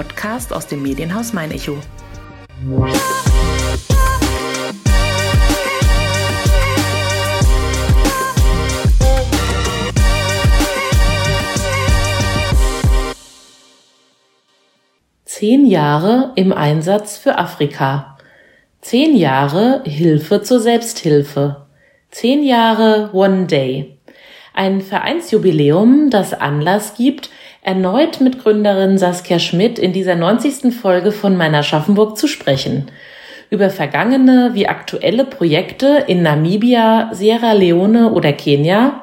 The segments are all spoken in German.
Podcast aus dem Medienhaus Mein Echo. Zehn Jahre im Einsatz für Afrika. Zehn Jahre Hilfe zur Selbsthilfe. Zehn Jahre One Day. Ein Vereinsjubiläum, das Anlass gibt, erneut mit Gründerin Saskia Schmidt in dieser 90. Folge von meiner Schaffenburg zu sprechen. Über vergangene wie aktuelle Projekte in Namibia, Sierra Leone oder Kenia,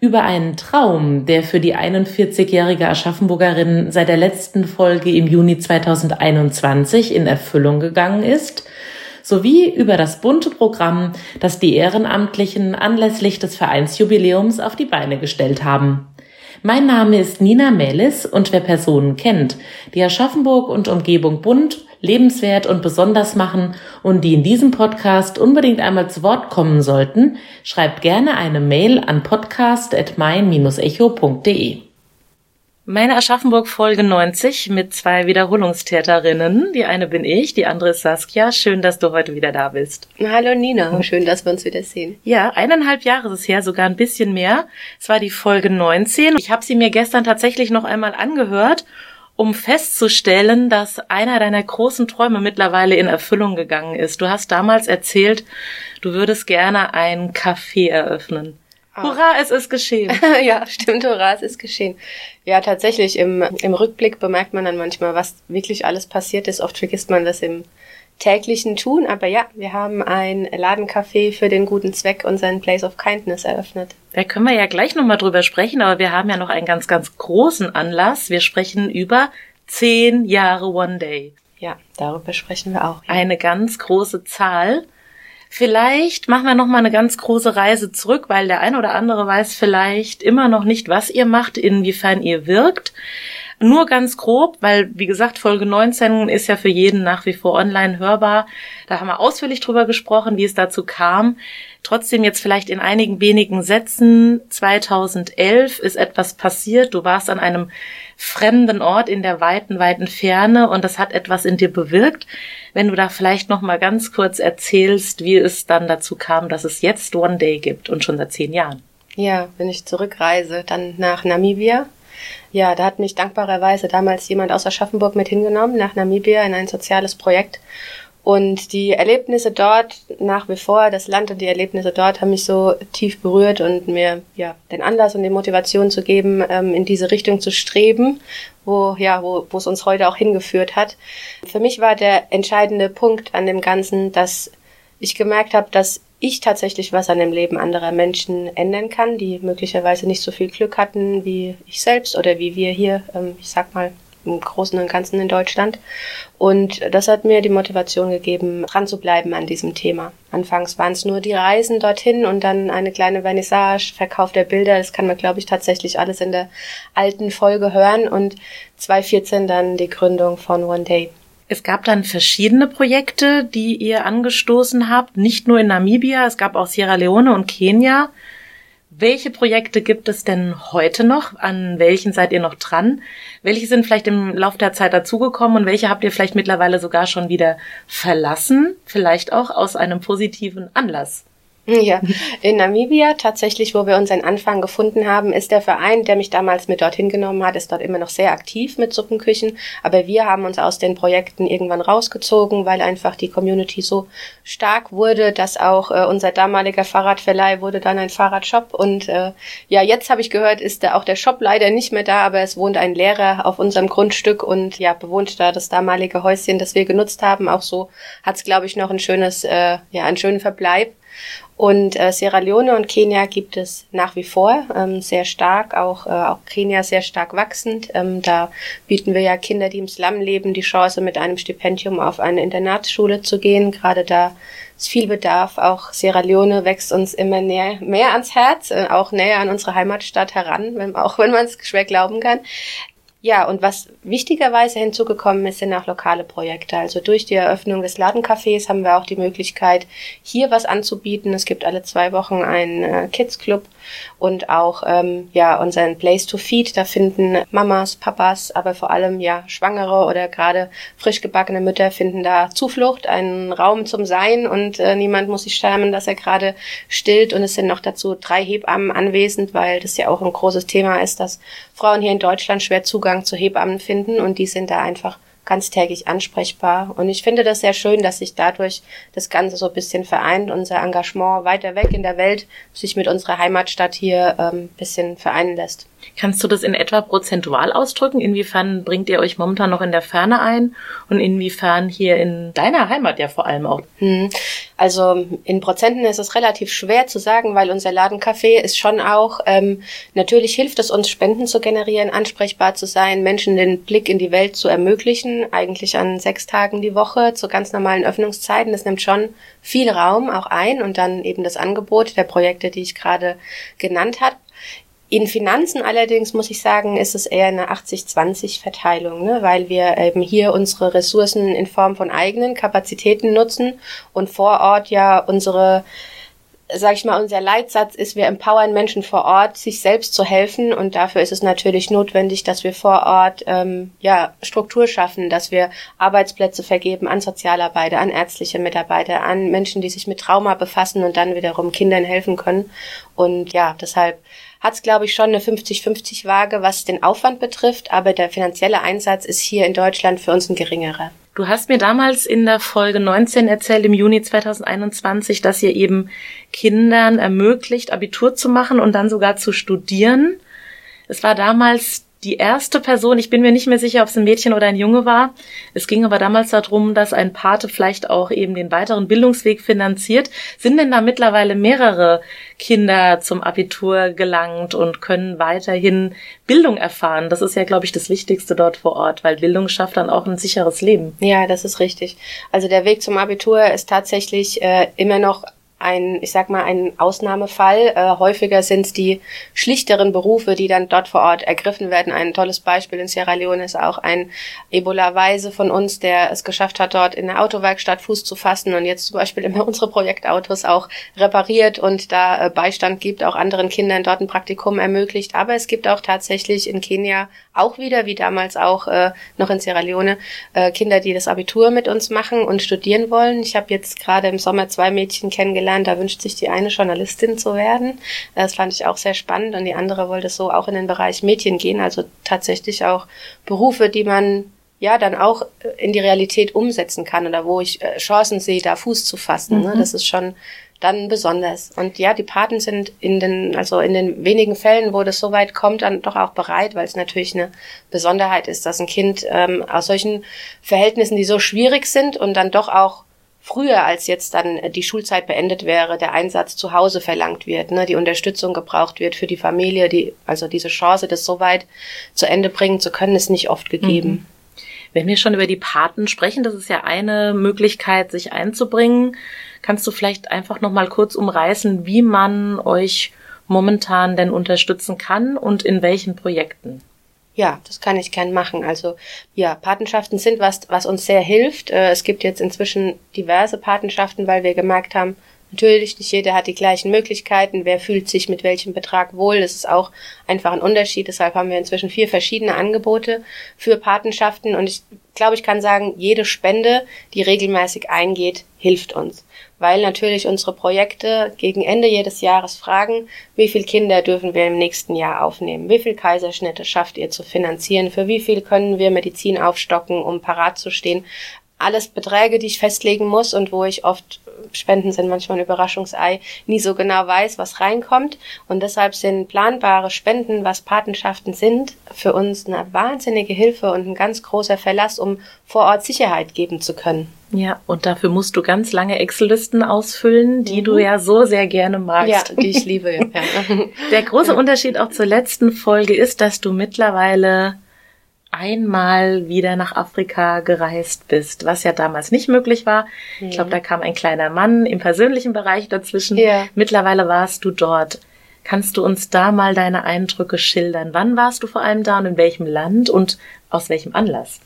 über einen Traum, der für die 41-jährige Aschaffenburgerin seit der letzten Folge im Juni 2021 in Erfüllung gegangen ist, sowie über das bunte Programm, das die Ehrenamtlichen anlässlich des Vereinsjubiläums auf die Beine gestellt haben. Mein Name ist Nina Melis und wer Personen kennt, die Aschaffenburg und Umgebung bunt, lebenswert und besonders machen und die in diesem Podcast unbedingt einmal zu Wort kommen sollten, schreibt gerne eine Mail an podcast.mein-echo.de. Meine Aschaffenburg Folge 90 mit zwei Wiederholungstäterinnen. Die eine bin ich, die andere ist Saskia. Schön, dass du heute wieder da bist. Hallo Nina, schön, dass wir uns wieder sehen. Ja, eineinhalb Jahre ist es her, sogar ein bisschen mehr. Es war die Folge 19. Ich habe sie mir gestern tatsächlich noch einmal angehört, um festzustellen, dass einer deiner großen Träume mittlerweile in Erfüllung gegangen ist. Du hast damals erzählt, du würdest gerne ein Café eröffnen. Ah. Hurra, es ist geschehen. ja, stimmt, hurra, es ist geschehen. Ja, tatsächlich, im, im Rückblick bemerkt man dann manchmal, was wirklich alles passiert ist. Oft vergisst man das im täglichen Tun. Aber ja, wir haben ein Ladencafé für den guten Zweck, unseren Place of Kindness eröffnet. Da können wir ja gleich nochmal drüber sprechen, aber wir haben ja noch einen ganz, ganz großen Anlass. Wir sprechen über zehn Jahre One Day. Ja, darüber sprechen wir auch. Ja. Eine ganz große Zahl. Vielleicht machen wir noch mal eine ganz große Reise zurück, weil der ein oder andere weiß vielleicht immer noch nicht, was ihr macht, inwiefern ihr wirkt. Nur ganz grob, weil, wie gesagt, Folge 19 ist ja für jeden nach wie vor online hörbar. Da haben wir ausführlich drüber gesprochen, wie es dazu kam. Trotzdem jetzt vielleicht in einigen wenigen Sätzen. 2011 ist etwas passiert. Du warst an einem fremden Ort in der weiten, weiten Ferne und das hat etwas in dir bewirkt. Wenn du da vielleicht noch mal ganz kurz erzählst, wie es dann dazu kam, dass es jetzt One Day gibt und schon seit zehn Jahren. Ja, wenn ich zurückreise, dann nach Namibia. Ja, da hat mich dankbarerweise damals jemand aus Aschaffenburg mit hingenommen nach Namibia in ein soziales Projekt. Und die Erlebnisse dort nach wie vor, das Land und die Erlebnisse dort haben mich so tief berührt und mir ja den Anlass und die Motivation zu geben, ähm, in diese Richtung zu streben, wo ja wo wo es uns heute auch hingeführt hat. Für mich war der entscheidende Punkt an dem Ganzen, dass ich gemerkt habe, dass ich tatsächlich was an dem Leben anderer Menschen ändern kann, die möglicherweise nicht so viel Glück hatten wie ich selbst oder wie wir hier, ähm, ich sag mal, im Großen und Ganzen in Deutschland. Und das hat mir die Motivation gegeben, dran zu bleiben an diesem Thema. Anfangs waren es nur die Reisen dorthin und dann eine kleine Vernissage, Verkauf der Bilder. Das kann man, glaube ich, tatsächlich alles in der alten Folge hören. Und 2014 dann die Gründung von One Day. Es gab dann verschiedene Projekte, die ihr angestoßen habt, nicht nur in Namibia, es gab auch Sierra Leone und Kenia. Welche Projekte gibt es denn heute noch? An welchen seid ihr noch dran? Welche sind vielleicht im Laufe der Zeit dazugekommen und welche habt ihr vielleicht mittlerweile sogar schon wieder verlassen? Vielleicht auch aus einem positiven Anlass? Ja, in Namibia tatsächlich, wo wir unseren Anfang gefunden haben, ist der Verein, der mich damals mit dorthin genommen hat, ist dort immer noch sehr aktiv mit Suppenküchen. Aber wir haben uns aus den Projekten irgendwann rausgezogen, weil einfach die Community so stark wurde, dass auch äh, unser damaliger Fahrradverleih wurde dann ein Fahrradshop. Und äh, ja, jetzt habe ich gehört, ist da auch der Shop leider nicht mehr da, aber es wohnt ein Lehrer auf unserem Grundstück und ja, bewohnt da das damalige Häuschen, das wir genutzt haben. Auch so hat es, glaube ich, noch ein schönes, äh, ja, einen schönen Verbleib. Und äh, Sierra Leone und Kenia gibt es nach wie vor ähm, sehr stark, auch, äh, auch Kenia sehr stark wachsend. Ähm, da bieten wir ja Kinder, die im Slum leben, die Chance, mit einem Stipendium auf eine Internatsschule zu gehen. Gerade da ist viel Bedarf. Auch Sierra Leone wächst uns immer näher, mehr ans Herz, äh, auch näher an unsere Heimatstadt heran, wenn, auch wenn man es schwer glauben kann. Ja, und was wichtigerweise hinzugekommen ist, sind auch lokale Projekte. Also durch die Eröffnung des Ladencafés haben wir auch die Möglichkeit, hier was anzubieten. Es gibt alle zwei Wochen einen äh, Kids Club und auch ähm, ja unseren Place to Feed. Da finden Mamas, Papas, aber vor allem ja Schwangere oder gerade frisch gebackene Mütter finden da Zuflucht, einen Raum zum Sein und äh, niemand muss sich schämen, dass er gerade stillt. Und es sind noch dazu drei Hebammen anwesend, weil das ja auch ein großes Thema ist, dass Frauen hier in Deutschland schwer Zugang Zugang zu Hebammen finden und die sind da einfach ganztägig ansprechbar. Und ich finde das sehr schön, dass sich dadurch das Ganze so ein bisschen vereint, unser Engagement weiter weg in der Welt sich mit unserer Heimatstadt hier ähm, bisschen vereinen lässt. Kannst du das in etwa prozentual ausdrücken? Inwiefern bringt ihr euch momentan noch in der Ferne ein und inwiefern hier in deiner Heimat ja vor allem auch? Hm. Also in Prozenten ist es relativ schwer zu sagen, weil unser Ladencafé ist schon auch, ähm, natürlich hilft es uns, Spenden zu generieren, ansprechbar zu sein, Menschen den Blick in die Welt zu ermöglichen, eigentlich an sechs Tagen die Woche zu ganz normalen Öffnungszeiten. Das nimmt schon viel Raum auch ein und dann eben das Angebot der Projekte, die ich gerade genannt habe. In Finanzen allerdings muss ich sagen, ist es eher eine 80-20-Verteilung, ne? weil wir eben hier unsere Ressourcen in Form von eigenen Kapazitäten nutzen und vor Ort ja unsere sag ich mal, unser Leitsatz ist, wir empowern Menschen vor Ort, sich selbst zu helfen und dafür ist es natürlich notwendig, dass wir vor Ort ähm, ja Struktur schaffen, dass wir Arbeitsplätze vergeben an Sozialarbeiter, an ärztliche Mitarbeiter, an Menschen, die sich mit Trauma befassen und dann wiederum Kindern helfen können und ja, deshalb hat es, glaube ich, schon eine 50-50-Waage, was den Aufwand betrifft, aber der finanzielle Einsatz ist hier in Deutschland für uns ein geringerer. Du hast mir damals in der Folge 19 erzählt, im Juni 2021, dass ihr eben Kindern ermöglicht, Abitur zu machen und dann sogar zu studieren. Es war damals die erste Person, ich bin mir nicht mehr sicher, ob es ein Mädchen oder ein Junge war. Es ging aber damals darum, dass ein Pate vielleicht auch eben den weiteren Bildungsweg finanziert. Sind denn da mittlerweile mehrere Kinder zum Abitur gelangt und können weiterhin Bildung erfahren? Das ist ja, glaube ich, das Wichtigste dort vor Ort, weil Bildung schafft dann auch ein sicheres Leben. Ja, das ist richtig. Also der Weg zum Abitur ist tatsächlich äh, immer noch ein, ich sag mal, ein Ausnahmefall. Äh, häufiger sind es die schlichteren Berufe, die dann dort vor Ort ergriffen werden. Ein tolles Beispiel in Sierra Leone ist auch ein Ebola-Weise von uns, der es geschafft hat, dort in der Autowerkstatt Fuß zu fassen und jetzt zum Beispiel immer unsere Projektautos auch repariert und da äh, Beistand gibt, auch anderen Kindern dort ein Praktikum ermöglicht. Aber es gibt auch tatsächlich in Kenia auch wieder, wie damals auch äh, noch in Sierra Leone, äh, Kinder, die das Abitur mit uns machen und studieren wollen. Ich habe jetzt gerade im Sommer zwei Mädchen kennengelernt, kennengelernt. Da wünscht sich die eine Journalistin zu werden. Das fand ich auch sehr spannend. Und die andere wollte so auch in den Bereich Mädchen gehen. Also tatsächlich auch Berufe, die man ja dann auch in die Realität umsetzen kann oder wo ich äh, Chancen sehe, da Fuß zu fassen. Ne? Mhm. Das ist schon dann besonders. Und ja, die Paten sind in den, also in den wenigen Fällen, wo das so weit kommt, dann doch auch bereit, weil es natürlich eine Besonderheit ist, dass ein Kind ähm, aus solchen Verhältnissen, die so schwierig sind und dann doch auch früher als jetzt dann die Schulzeit beendet wäre, der Einsatz zu Hause verlangt wird, ne, die Unterstützung gebraucht wird für die Familie, die, also diese Chance, das so weit zu Ende bringen zu können, ist nicht oft gegeben. Mhm. Wenn wir schon über die Paten sprechen, das ist ja eine Möglichkeit, sich einzubringen. Kannst du vielleicht einfach noch mal kurz umreißen, wie man euch momentan denn unterstützen kann und in welchen Projekten? Ja, das kann ich gern machen. Also ja, Patenschaften sind was, was uns sehr hilft. Äh, es gibt jetzt inzwischen diverse Patenschaften, weil wir gemerkt haben, natürlich nicht jeder hat die gleichen Möglichkeiten. Wer fühlt sich mit welchem Betrag wohl? Das ist auch einfach ein Unterschied. Deshalb haben wir inzwischen vier verschiedene Angebote für Patenschaften. Und ich glaube, ich kann sagen, jede Spende, die regelmäßig eingeht, hilft uns weil natürlich unsere Projekte gegen Ende jedes Jahres fragen, wie viele Kinder dürfen wir im nächsten Jahr aufnehmen, wie viele Kaiserschnitte schafft ihr zu finanzieren, für wie viel können wir Medizin aufstocken, um parat zu stehen. Alles Beträge, die ich festlegen muss und wo ich oft Spenden sind manchmal ein Überraschungsei, nie so genau weiß, was reinkommt. Und deshalb sind planbare Spenden, was Patenschaften sind, für uns eine wahnsinnige Hilfe und ein ganz großer Verlass, um vor Ort Sicherheit geben zu können. Ja, und dafür musst du ganz lange Excel-Listen ausfüllen, die mhm. du ja so sehr gerne magst. Ja, die ich liebe. Ja. Der große Unterschied auch zur letzten Folge ist, dass du mittlerweile einmal wieder nach Afrika gereist bist, was ja damals nicht möglich war. Ich glaube, da kam ein kleiner Mann im persönlichen Bereich dazwischen. Ja. Mittlerweile warst du dort Kannst du uns da mal deine Eindrücke schildern? Wann warst du vor allem da und in welchem Land und aus welchem Anlass?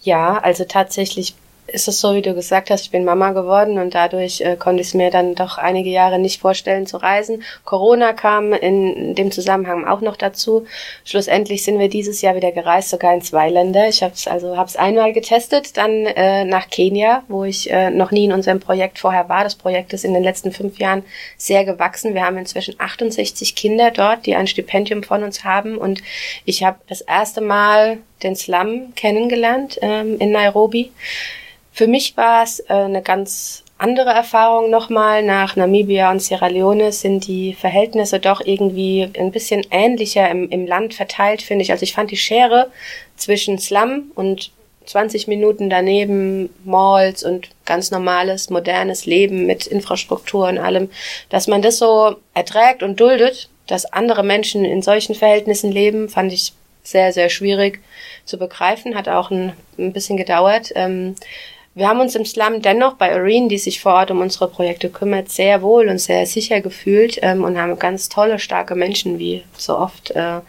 Ja, also tatsächlich ist es so, wie du gesagt hast, ich bin Mama geworden und dadurch äh, konnte ich es mir dann doch einige Jahre nicht vorstellen zu reisen. Corona kam in dem Zusammenhang auch noch dazu. Schlussendlich sind wir dieses Jahr wieder gereist, sogar in zwei Länder. Ich habe es also hab's einmal getestet, dann äh, nach Kenia, wo ich äh, noch nie in unserem Projekt vorher war. Das Projekt ist in den letzten fünf Jahren sehr gewachsen. Wir haben inzwischen 68 Kinder dort, die ein Stipendium von uns haben und ich habe das erste Mal den Slum kennengelernt ähm, in Nairobi. Für mich war es äh, eine ganz andere Erfahrung nochmal. Nach Namibia und Sierra Leone sind die Verhältnisse doch irgendwie ein bisschen ähnlicher im, im Land verteilt, finde ich. Also ich fand die Schere zwischen Slum und 20 Minuten daneben Malls und ganz normales, modernes Leben mit Infrastruktur und allem, dass man das so erträgt und duldet, dass andere Menschen in solchen Verhältnissen leben, fand ich sehr, sehr schwierig zu begreifen, hat auch ein, ein bisschen gedauert. Ähm, wir haben uns im Slum dennoch bei Irene, die sich vor Ort um unsere Projekte kümmert, sehr wohl und sehr sicher gefühlt ähm, und haben ganz tolle, starke Menschen, wie so oft, äh,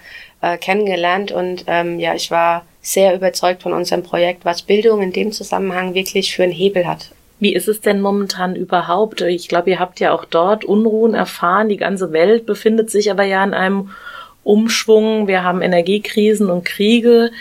äh, kennengelernt. Und ähm, ja, ich war sehr überzeugt von unserem Projekt, was Bildung in dem Zusammenhang wirklich für einen Hebel hat. Wie ist es denn momentan überhaupt? Ich glaube, ihr habt ja auch dort Unruhen erfahren. Die ganze Welt befindet sich aber ja in einem Umschwung. Wir haben Energiekrisen und Kriege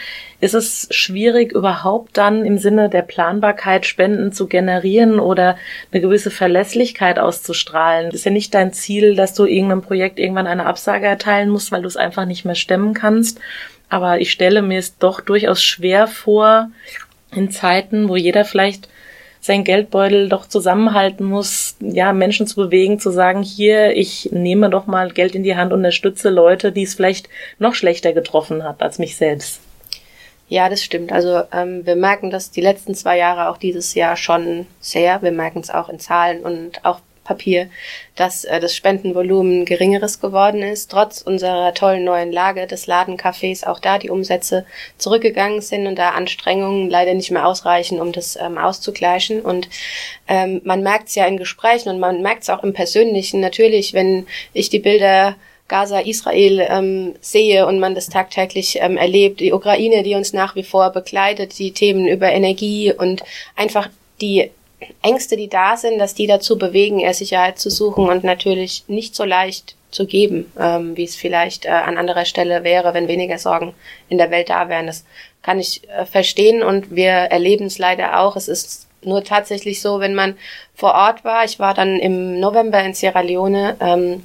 ist es schwierig, überhaupt dann im Sinne der Planbarkeit Spenden zu generieren oder eine gewisse Verlässlichkeit auszustrahlen. Ist ja nicht dein Ziel, dass du irgendeinem Projekt irgendwann eine Absage erteilen musst, weil du es einfach nicht mehr stemmen kannst. Aber ich stelle mir es doch durchaus schwer vor, in Zeiten, wo jeder vielleicht sein Geldbeutel doch zusammenhalten muss, ja, Menschen zu bewegen, zu sagen, hier, ich nehme doch mal Geld in die Hand und unterstütze Leute, die es vielleicht noch schlechter getroffen hat als mich selbst. Ja, das stimmt. Also ähm, wir merken das die letzten zwei Jahre, auch dieses Jahr schon sehr. Wir merken es auch in Zahlen und auch Papier, dass äh, das Spendenvolumen geringeres geworden ist, trotz unserer tollen neuen Lage des Ladencafés auch da die Umsätze zurückgegangen sind und da Anstrengungen leider nicht mehr ausreichen, um das ähm, auszugleichen. Und ähm, man merkt es ja in Gesprächen und man merkt es auch im Persönlichen. Natürlich, wenn ich die Bilder Gaza, Israel ähm, sehe und man das tagtäglich ähm, erlebt, die Ukraine, die uns nach wie vor begleitet, die Themen über Energie und einfach die Ängste, die da sind, dass die dazu bewegen, eher Sicherheit zu suchen und natürlich nicht so leicht zu geben, ähm, wie es vielleicht äh, an anderer Stelle wäre, wenn weniger Sorgen in der Welt da wären. Das kann ich äh, verstehen und wir erleben es leider auch. Es ist nur tatsächlich so, wenn man vor Ort war. Ich war dann im November in Sierra Leone. Ähm,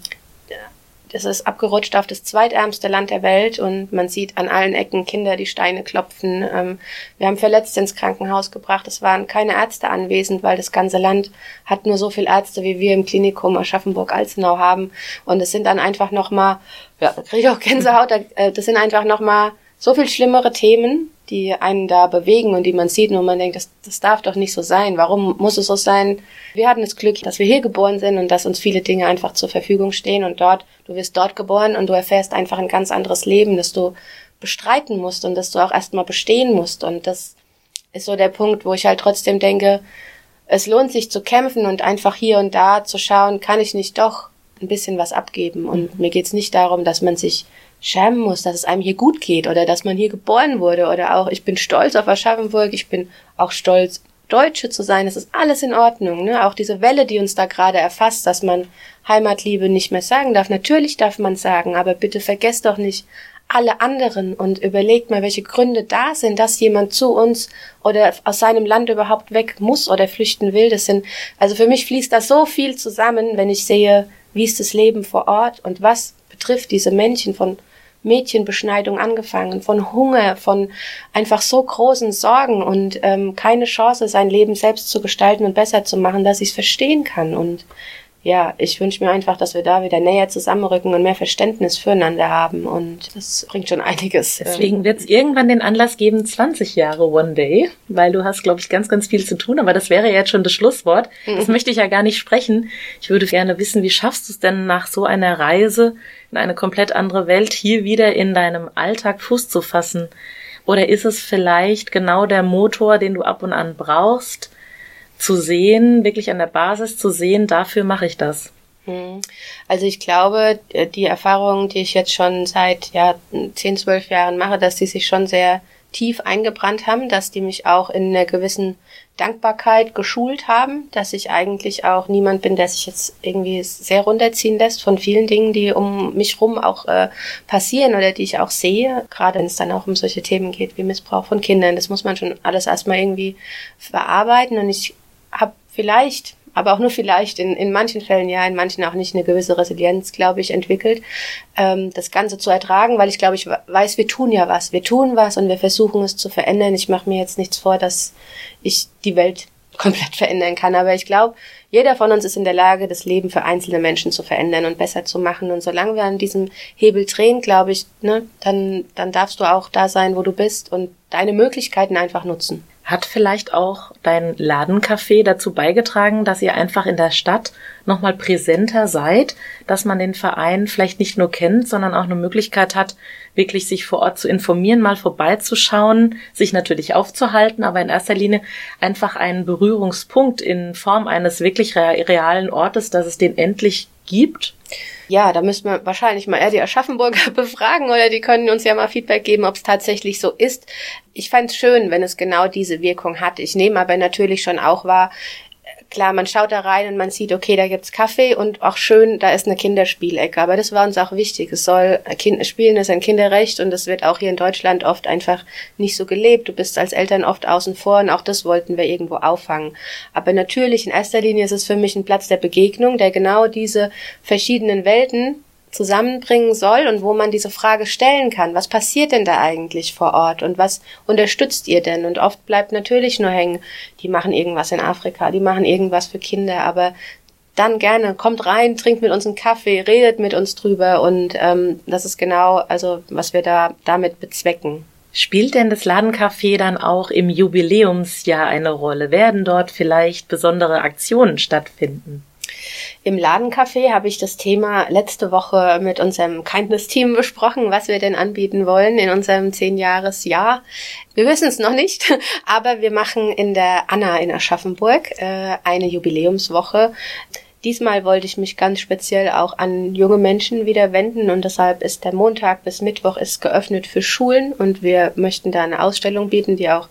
es ist abgerutscht auf das zweitärmste Land der Welt und man sieht an allen Ecken Kinder, die Steine klopfen. Ähm, wir haben Verletzte ins Krankenhaus gebracht. Es waren keine Ärzte anwesend, weil das ganze Land hat nur so viele Ärzte, wie wir im Klinikum Aschaffenburg-Alzenau haben. Und es sind dann einfach nochmal, ja, da kriege ich auch Gänsehaut, äh, das sind einfach nochmal so viel schlimmere Themen, die einen da bewegen und die man sieht und man denkt, das, das darf doch nicht so sein. Warum muss es so sein? Wir hatten das Glück, dass wir hier geboren sind und dass uns viele Dinge einfach zur Verfügung stehen und dort, du wirst dort geboren und du erfährst einfach ein ganz anderes Leben, das du bestreiten musst und das du auch erstmal bestehen musst. Und das ist so der Punkt, wo ich halt trotzdem denke, es lohnt sich zu kämpfen und einfach hier und da zu schauen, kann ich nicht doch ein bisschen was abgeben. Und mir geht's nicht darum, dass man sich schämen muss, dass es einem hier gut geht oder dass man hier geboren wurde oder auch ich bin stolz auf Aschaffenburg, ich bin auch stolz Deutsche zu sein, das ist alles in Ordnung, ne? Auch diese Welle, die uns da gerade erfasst, dass man Heimatliebe nicht mehr sagen darf. Natürlich darf man sagen, aber bitte vergesst doch nicht alle anderen und überlegt mal, welche Gründe da sind, dass jemand zu uns oder aus seinem Land überhaupt weg muss oder flüchten will. Das sind, also für mich fließt da so viel zusammen, wenn ich sehe, wie ist das Leben vor Ort und was betrifft diese Männchen von Mädchenbeschneidung angefangen, von Hunger, von einfach so großen Sorgen und ähm, keine Chance, sein Leben selbst zu gestalten und besser zu machen, dass ich es verstehen kann. Und ja, ich wünsche mir einfach, dass wir da wieder näher zusammenrücken und mehr Verständnis füreinander haben. Und das bringt schon einiges. Deswegen wird es irgendwann den Anlass geben, 20 Jahre One Day, weil du hast, glaube ich, ganz, ganz viel zu tun. Aber das wäre jetzt schon das Schlusswort. Das mhm. möchte ich ja gar nicht sprechen. Ich würde gerne wissen, wie schaffst du es denn nach so einer Reise in eine komplett andere Welt hier wieder in deinem Alltag Fuß zu fassen? Oder ist es vielleicht genau der Motor, den du ab und an brauchst, zu sehen, wirklich an der Basis zu sehen, dafür mache ich das. Mhm. Also ich glaube, äh, die Erfahrung, die ich jetzt schon seit ja, 10, 12 Jahren mache, dass die sich schon sehr tief eingebrannt haben, dass die mich auch in einer gewissen Dankbarkeit geschult haben, dass ich eigentlich auch niemand bin, der sich jetzt irgendwie sehr runterziehen lässt von vielen Dingen, die um mich rum auch äh, passieren oder die ich auch sehe, gerade wenn es dann auch um solche Themen geht wie Missbrauch von Kindern. Das muss man schon alles erstmal irgendwie verarbeiten und ich habe vielleicht aber auch nur vielleicht in, in manchen Fällen ja, in manchen auch nicht eine gewisse Resilienz, glaube ich, entwickelt, ähm, das Ganze zu ertragen, weil ich glaube, ich weiß, wir tun ja was, wir tun was und wir versuchen es zu verändern. Ich mache mir jetzt nichts vor, dass ich die Welt komplett verändern kann, aber ich glaube, jeder von uns ist in der Lage, das Leben für einzelne Menschen zu verändern und besser zu machen. Und solange wir an diesem Hebel drehen, glaube ich, ne, dann, dann darfst du auch da sein, wo du bist und deine Möglichkeiten einfach nutzen. Hat vielleicht auch dein Ladencafé dazu beigetragen, dass ihr einfach in der Stadt nochmal präsenter seid, dass man den Verein vielleicht nicht nur kennt, sondern auch eine Möglichkeit hat, wirklich sich vor Ort zu informieren, mal vorbeizuschauen, sich natürlich aufzuhalten, aber in erster Linie einfach einen Berührungspunkt in Form eines wirklich realen Ortes, dass es den endlich gibt? Ja, da müssen wir wahrscheinlich mal eher die Aschaffenburger befragen oder die können uns ja mal Feedback geben, ob es tatsächlich so ist. Ich fände es schön, wenn es genau diese Wirkung hat. Ich nehme aber natürlich schon auch wahr, klar, man schaut da rein und man sieht, okay, da gibt's Kaffee und auch schön, da ist eine Kinderspielecke. Aber das war uns auch wichtig. Es soll, kind, Spielen ist ein Kinderrecht und das wird auch hier in Deutschland oft einfach nicht so gelebt. Du bist als Eltern oft außen vor und auch das wollten wir irgendwo auffangen. Aber natürlich, in erster Linie ist es für mich ein Platz der Begegnung, der genau diese verschiedenen Welten zusammenbringen soll und wo man diese Frage stellen kann. Was passiert denn da eigentlich vor Ort und was unterstützt ihr denn? Und oft bleibt natürlich nur hängen, die machen irgendwas in Afrika, die machen irgendwas für Kinder, aber dann gerne, kommt rein, trinkt mit uns einen Kaffee, redet mit uns drüber und ähm, das ist genau, also was wir da damit bezwecken. Spielt denn das Ladencafé dann auch im Jubiläumsjahr eine Rolle? Werden dort vielleicht besondere Aktionen stattfinden? Im Ladencafé habe ich das Thema letzte Woche mit unserem Kindness-Team besprochen, was wir denn anbieten wollen in unserem Zehnjahresjahr. Wir wissen es noch nicht, aber wir machen in der Anna in Aschaffenburg äh, eine Jubiläumswoche. Diesmal wollte ich mich ganz speziell auch an junge Menschen wieder wenden und deshalb ist der Montag bis Mittwoch ist geöffnet für Schulen und wir möchten da eine Ausstellung bieten, die auch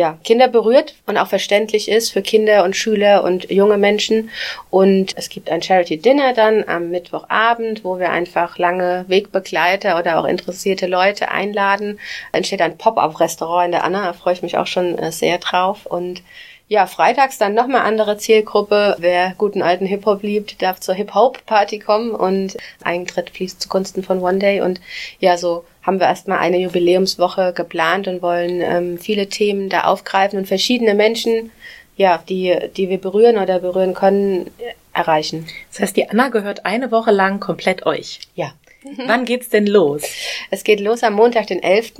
ja, Kinder berührt und auch verständlich ist für Kinder und Schüler und junge Menschen. Und es gibt ein Charity Dinner dann am Mittwochabend, wo wir einfach lange Wegbegleiter oder auch interessierte Leute einladen. Entsteht ein Pop-up-Restaurant in der Anna, da freue ich mich auch schon äh, sehr drauf. Und ja, freitags dann nochmal andere Zielgruppe. Wer guten alten Hip-Hop liebt, darf zur Hip-Hop-Party kommen und Eintritt fließt zugunsten von One Day. Und ja, so haben wir erstmal eine Jubiläumswoche geplant und wollen ähm, viele Themen da aufgreifen und verschiedene Menschen, ja, die, die wir berühren oder berühren können, erreichen. Das heißt, die Anna gehört eine Woche lang komplett euch. Ja. Wann geht's denn los? Es geht los am Montag, den 11.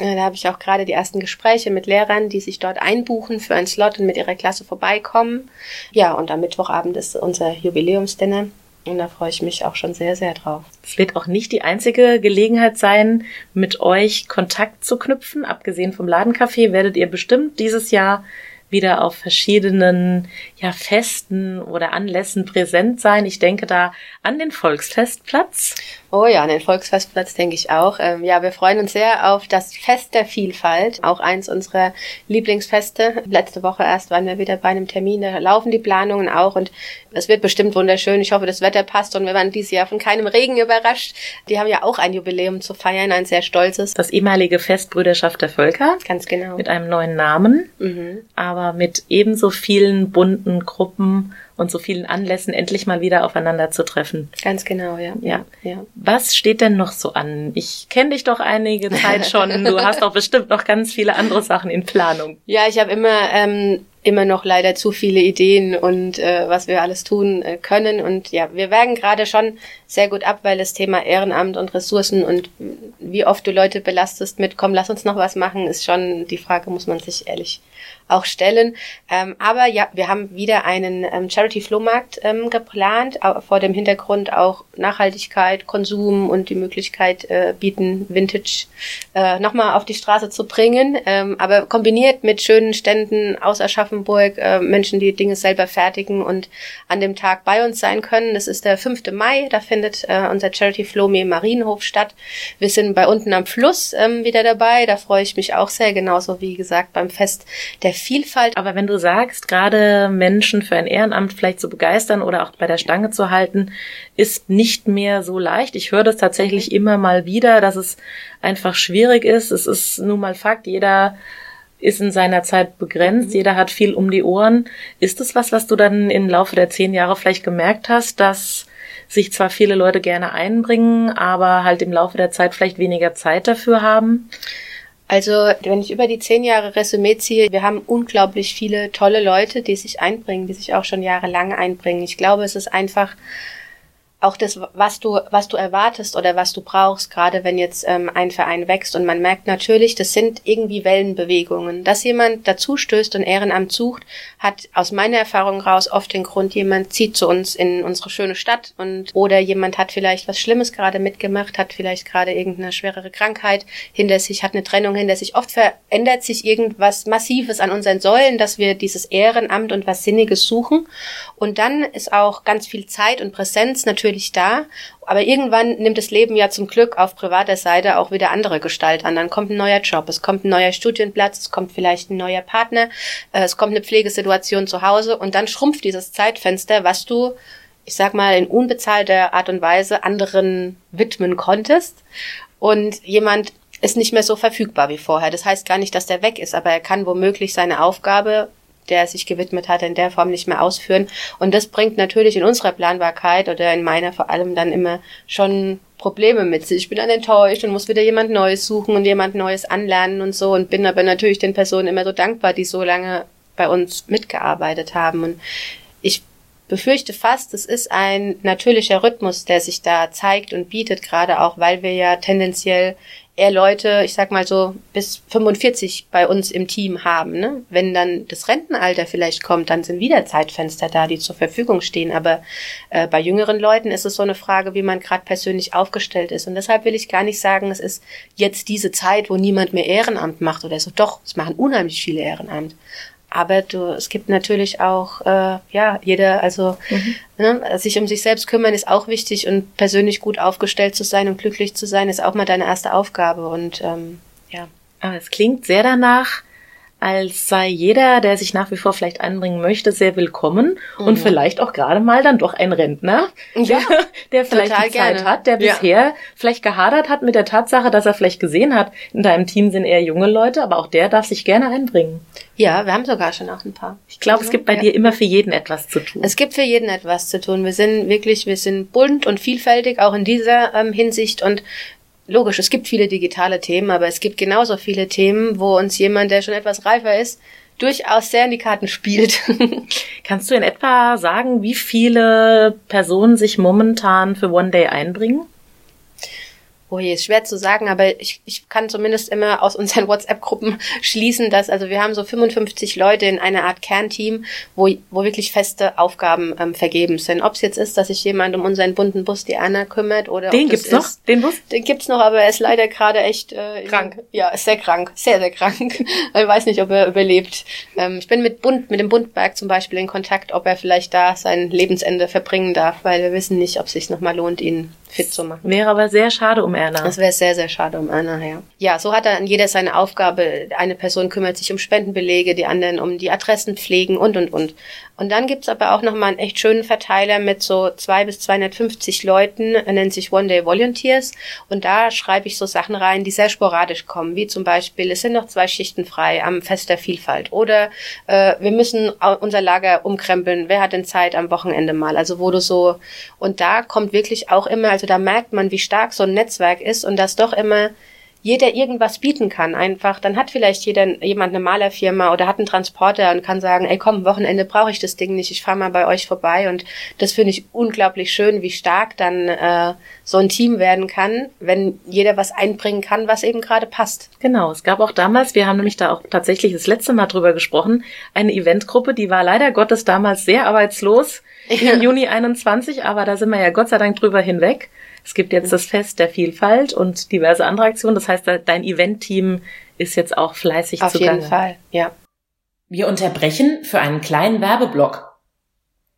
Äh, da habe ich auch gerade die ersten Gespräche mit Lehrern, die sich dort einbuchen für einen Slot und mit ihrer Klasse vorbeikommen. Ja, und am Mittwochabend ist unser Jubiläumsdinner. Und da freue ich mich auch schon sehr, sehr drauf. Es wird auch nicht die einzige Gelegenheit sein, mit euch Kontakt zu knüpfen. Abgesehen vom Ladencafé werdet ihr bestimmt dieses Jahr wieder auf verschiedenen ja, Festen oder Anlässen präsent sein. Ich denke da an den Volksfestplatz. Oh ja, an den Volksfestplatz denke ich auch. Ähm, ja, wir freuen uns sehr auf das Fest der Vielfalt, auch eins unserer Lieblingsfeste. Letzte Woche erst waren wir wieder bei einem Termin, da laufen die Planungen auch und es wird bestimmt wunderschön. Ich hoffe, das Wetter passt und wir waren dieses Jahr von keinem Regen überrascht. Die haben ja auch ein Jubiläum zu feiern, ein sehr stolzes. Das ehemalige Fest Brüderschaft der Völker. Ganz genau. Mit einem neuen Namen, mhm. aber mit ebenso vielen bunten Gruppen und so vielen Anlässen endlich mal wieder aufeinander zu treffen. Ganz genau, ja. Ja. ja. Was steht denn noch so an? Ich kenne dich doch einige Zeit schon. Du hast doch bestimmt noch ganz viele andere Sachen in Planung. Ja, ich habe immer ähm, immer noch leider zu viele Ideen und äh, was wir alles tun äh, können. Und ja, wir wägen gerade schon sehr gut ab, weil das Thema Ehrenamt und Ressourcen und wie oft du Leute belastest mit, komm, lass uns noch was machen, ist schon die Frage, muss man sich ehrlich auch stellen. Ähm, aber ja, wir haben wieder einen ähm, Charity Charity-Flohmarkt ähm, geplant, vor dem Hintergrund auch Nachhaltigkeit, Konsum und die Möglichkeit äh, bieten, Vintage äh, nochmal auf die Straße zu bringen. Ähm, aber kombiniert mit schönen Ständen aus Aschaffenburg, äh, Menschen, die Dinge selber fertigen und an dem Tag bei uns sein können. Das ist der 5. Mai, da findet äh, unser Charity Flome Marienhof statt. Wir sind bei unten am Fluss ähm, wieder dabei, da freue ich mich auch sehr, genauso wie gesagt beim Fest der Vielfalt. Aber wenn du sagst, gerade Menschen für ein Ehrenamt vielleicht zu begeistern oder auch bei der Stange zu halten, ist nicht mehr so leicht. Ich höre das tatsächlich mhm. immer mal wieder, dass es einfach schwierig ist. Es ist nun mal Fakt, jeder ist in seiner Zeit begrenzt, mhm. jeder hat viel um die Ohren. Ist es was, was du dann im Laufe der zehn Jahre vielleicht gemerkt hast, dass sich zwar viele Leute gerne einbringen, aber halt im Laufe der Zeit vielleicht weniger Zeit dafür haben? Also, wenn ich über die zehn Jahre Resümee ziehe, wir haben unglaublich viele tolle Leute, die sich einbringen, die sich auch schon jahrelang einbringen. Ich glaube, es ist einfach auch das, was du, was du erwartest oder was du brauchst, gerade wenn jetzt ähm, ein Verein wächst und man merkt natürlich, das sind irgendwie Wellenbewegungen. Dass jemand dazu stößt und Ehrenamt sucht, hat aus meiner Erfahrung raus oft den Grund, jemand zieht zu uns in unsere schöne Stadt und oder jemand hat vielleicht was Schlimmes gerade mitgemacht, hat vielleicht gerade irgendeine schwerere Krankheit hinter sich, hat eine Trennung hinter sich. Oft verändert sich irgendwas Massives an unseren Säulen, dass wir dieses Ehrenamt und was Sinniges suchen. Und dann ist auch ganz viel Zeit und Präsenz natürlich natürlich da, aber irgendwann nimmt das Leben ja zum Glück auf privater Seite auch wieder andere Gestalt an. Dann kommt ein neuer Job, es kommt ein neuer Studienplatz, es kommt vielleicht ein neuer Partner, äh, es kommt eine Pflegesituation zu Hause und dann schrumpft dieses Zeitfenster, was du ich sag mal, in unbezahlter Art und Weise anderen widmen konntest. Und jemand ist nicht mehr so verfügbar wie vorher. Das heißt gar nicht, dass der weg ist, aber er kann womöglich seine Aufgabe der er sich gewidmet hat, in der Form nicht mehr ausführen. Und das bringt natürlich in unserer Planbarkeit oder in meiner vor allem dann immer schon Probleme mit sich. Ich bin dann enttäuscht und muss wieder jemand Neues suchen und jemand Neues anlernen und so und bin aber natürlich den Personen immer so dankbar, die so lange bei uns mitgearbeitet haben. Und befürchte fast, es ist ein natürlicher Rhythmus, der sich da zeigt und bietet, gerade auch, weil wir ja tendenziell eher Leute, ich sag mal so, bis 45 bei uns im Team haben. Ne? Wenn dann das Rentenalter vielleicht kommt, dann sind wieder Zeitfenster da, die zur Verfügung stehen. Aber äh, bei jüngeren Leuten ist es so eine Frage, wie man gerade persönlich aufgestellt ist. Und deshalb will ich gar nicht sagen, es ist jetzt diese Zeit, wo niemand mehr Ehrenamt macht oder so. Doch, es machen unheimlich viele Ehrenamt. Aber du, es gibt natürlich auch, äh, ja, jeder, also mhm. ne, sich um sich selbst kümmern ist auch wichtig und persönlich gut aufgestellt zu sein und glücklich zu sein, ist auch mal deine erste Aufgabe. Und ähm, ja. Aber es klingt sehr danach, als sei jeder, der sich nach wie vor vielleicht einbringen möchte, sehr willkommen mhm. und vielleicht auch gerade mal dann doch ein Rentner, ja, der, der vielleicht die Zeit gerne. hat, der ja. bisher vielleicht gehadert hat mit der Tatsache, dass er vielleicht gesehen hat, in deinem Team sind eher junge Leute, aber auch der darf sich gerne einbringen. Ja, wir haben sogar schon auch ein paar. Ich glaube, es gibt bei ja. dir immer für jeden etwas zu tun. Es gibt für jeden etwas zu tun. Wir sind wirklich, wir sind bunt und vielfältig, auch in dieser ähm, Hinsicht und logisch, es gibt viele digitale Themen, aber es gibt genauso viele Themen, wo uns jemand, der schon etwas reifer ist, durchaus sehr in die Karten spielt. Kannst du in etwa sagen, wie viele Personen sich momentan für One Day einbringen? Oh je, ist schwer zu sagen, aber ich, ich kann zumindest immer aus unseren WhatsApp-Gruppen schließen, dass, also wir haben so 55 Leute in einer Art Kernteam, wo, wo wirklich feste Aufgaben ähm, vergeben sind. Ob es jetzt ist, dass sich jemand um unseren bunten Bus die Anna kümmert oder Den gibt's noch? Ist, den Bus? Den gibt's noch, aber er ist leider gerade echt äh, krank. ja, ist sehr krank, sehr, sehr krank. ich weiß nicht, ob er überlebt. Ähm, ich bin mit Bund, mit dem Bundberg zum Beispiel in Kontakt, ob er vielleicht da sein Lebensende verbringen darf, weil wir wissen nicht, ob es sich nochmal lohnt, ihn fit zu machen. Wäre aber sehr schade um Erna. Das wäre sehr, sehr schade um Erna, ja. Ja, so hat dann jeder seine Aufgabe. Eine Person kümmert sich um Spendenbelege, die anderen um die Adressen pflegen und, und, und. Und dann gibt's aber auch nochmal einen echt schönen Verteiler mit so zwei bis 250 Leuten, er nennt sich One Day Volunteers. Und da schreibe ich so Sachen rein, die sehr sporadisch kommen, wie zum Beispiel, es sind noch zwei Schichten frei am Fest der Vielfalt. Oder äh, wir müssen unser Lager umkrempeln, wer hat denn Zeit am Wochenende mal? Also wo du so, und da kommt wirklich auch immer, also da merkt man, wie stark so ein Netzwerk ist und dass doch immer jeder irgendwas bieten kann. Einfach, dann hat vielleicht jeder jemand eine Malerfirma oder hat einen Transporter und kann sagen, ey komm, Wochenende brauche ich das Ding nicht, ich fahre mal bei euch vorbei. Und das finde ich unglaublich schön, wie stark dann äh, so ein Team werden kann, wenn jeder was einbringen kann, was eben gerade passt. Genau, es gab auch damals, wir haben nämlich da auch tatsächlich das letzte Mal drüber gesprochen, eine Eventgruppe, die war leider Gottes damals sehr arbeitslos im Juni 21, aber da sind wir ja Gott sei Dank drüber hinweg. Es gibt jetzt das Fest der Vielfalt und diverse andere Aktionen. Das heißt, dein Event-Team ist jetzt auch fleißig Auf zugange. jeden Fall, ja. Wir unterbrechen für einen kleinen Werbeblock.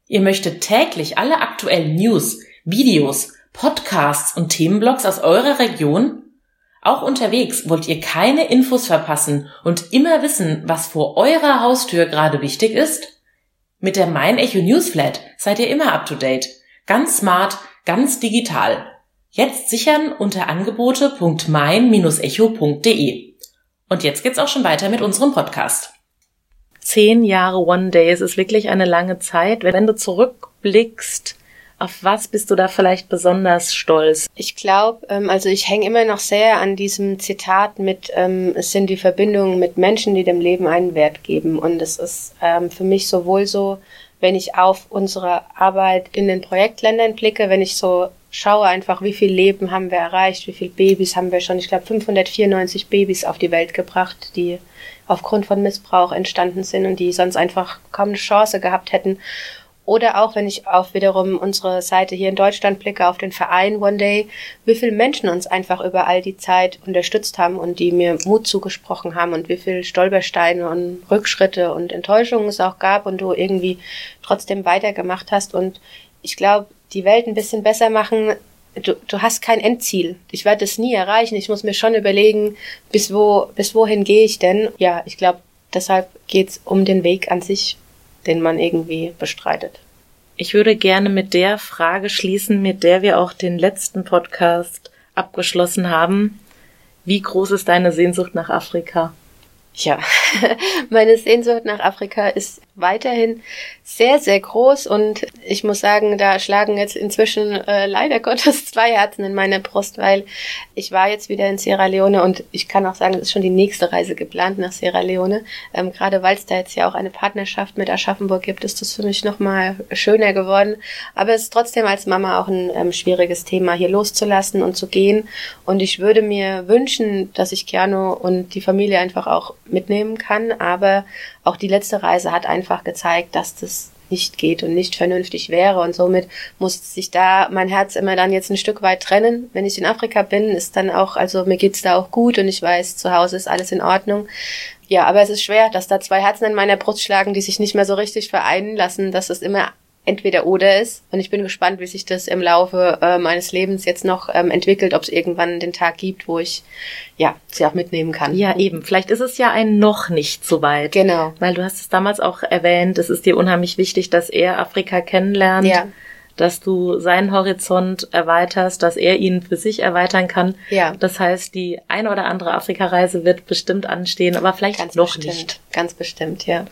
Ihr möchtet täglich alle aktuellen News, Videos, Podcasts und Themenblogs aus eurer Region? Auch unterwegs wollt ihr keine Infos verpassen und immer wissen, was vor eurer Haustür gerade wichtig ist? Mit der Mein Echo Newsflat seid ihr immer up to date. Ganz smart, ganz digital. Jetzt sichern unter angebote.mein-echo.de. Und jetzt geht's auch schon weiter mit unserem Podcast. Zehn Jahre One Day, es ist wirklich eine lange Zeit. Wenn du zurückblickst, auf was bist du da vielleicht besonders stolz? Ich glaube, ähm, also ich hänge immer noch sehr an diesem Zitat mit, ähm, es sind die Verbindungen mit Menschen, die dem Leben einen Wert geben. Und es ist ähm, für mich sowohl so, wenn ich auf unsere Arbeit in den Projektländern blicke, wenn ich so schaue einfach, wie viel Leben haben wir erreicht, wie viele Babys haben wir schon, ich glaube 594 Babys auf die Welt gebracht, die aufgrund von Missbrauch entstanden sind und die sonst einfach kaum eine Chance gehabt hätten. Oder auch, wenn ich auf wiederum unsere Seite hier in Deutschland blicke, auf den Verein One Day, wie viele Menschen uns einfach über all die Zeit unterstützt haben und die mir Mut zugesprochen haben und wie viele Stolpersteine und Rückschritte und Enttäuschungen es auch gab und du irgendwie trotzdem weitergemacht hast. Und ich glaube, die Welt ein bisschen besser machen, du, du hast kein Endziel. Ich werde es nie erreichen. Ich muss mir schon überlegen, bis wo, bis wohin gehe ich denn? Ja, ich glaube, deshalb geht's um den Weg an sich, den man irgendwie bestreitet. Ich würde gerne mit der Frage schließen, mit der wir auch den letzten Podcast abgeschlossen haben. Wie groß ist deine Sehnsucht nach Afrika? Ja, meine Sehnsucht nach Afrika ist weiterhin sehr, sehr groß und ich muss sagen, da schlagen jetzt inzwischen äh, leider Gottes zwei Herzen in meiner Brust, weil ich war jetzt wieder in Sierra Leone und ich kann auch sagen, es ist schon die nächste Reise geplant nach Sierra Leone. Ähm, Gerade weil es da jetzt ja auch eine Partnerschaft mit Aschaffenburg gibt, ist das für mich nochmal schöner geworden. Aber es ist trotzdem als Mama auch ein ähm, schwieriges Thema, hier loszulassen und zu gehen. Und ich würde mir wünschen, dass ich Keanu und die Familie einfach auch mitnehmen kann, aber auch die letzte Reise hat einfach gezeigt, dass das nicht geht und nicht vernünftig wäre. Und somit muss sich da mein Herz immer dann jetzt ein Stück weit trennen. Wenn ich in Afrika bin, ist dann auch, also mir geht's da auch gut und ich weiß, zu Hause ist alles in Ordnung. Ja, aber es ist schwer, dass da zwei Herzen in meiner Brust schlagen, die sich nicht mehr so richtig vereinen lassen, dass es immer entweder oder ist. Und ich bin gespannt, wie sich das im Laufe äh, meines Lebens jetzt noch ähm, entwickelt, ob es irgendwann den Tag gibt, wo ich ja sie auch mitnehmen kann. Ja, eben. Vielleicht ist es ja ein noch nicht so weit. Genau. Weil du hast es damals auch erwähnt, es ist dir unheimlich wichtig, dass er Afrika kennenlernt. Ja. Dass du seinen Horizont erweiterst, dass er ihn für sich erweitern kann. Ja. Das heißt, die eine oder andere Afrika-Reise wird bestimmt anstehen, aber vielleicht Ganz noch bestimmt. nicht. Ganz bestimmt, ja.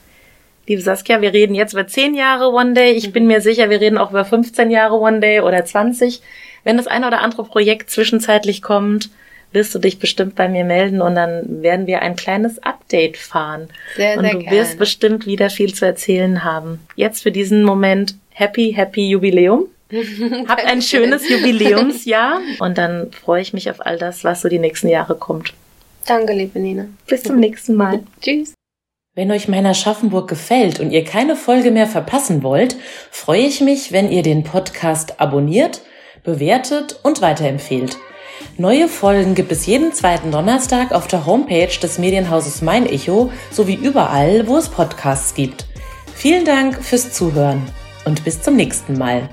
Liebe Saskia, wir reden jetzt über 10 Jahre One Day. Ich bin mir sicher, wir reden auch über 15 Jahre One Day oder 20. Wenn das eine oder andere Projekt zwischenzeitlich kommt, wirst du dich bestimmt bei mir melden und dann werden wir ein kleines Update fahren. Sehr, und sehr du gerne. wirst bestimmt wieder viel zu erzählen haben. Jetzt für diesen Moment Happy, Happy Jubiläum. Habt ein schönes Jubiläumsjahr und dann freue ich mich auf all das, was so die nächsten Jahre kommt. Danke, liebe Nina. Bis zum nächsten Mal. Tschüss. Wenn euch mein Aschaffenburg gefällt und ihr keine Folge mehr verpassen wollt, freue ich mich, wenn ihr den Podcast abonniert, bewertet und weiterempfehlt. Neue Folgen gibt es jeden zweiten Donnerstag auf der Homepage des Medienhauses Mein Echo sowie überall, wo es Podcasts gibt. Vielen Dank fürs Zuhören und bis zum nächsten Mal.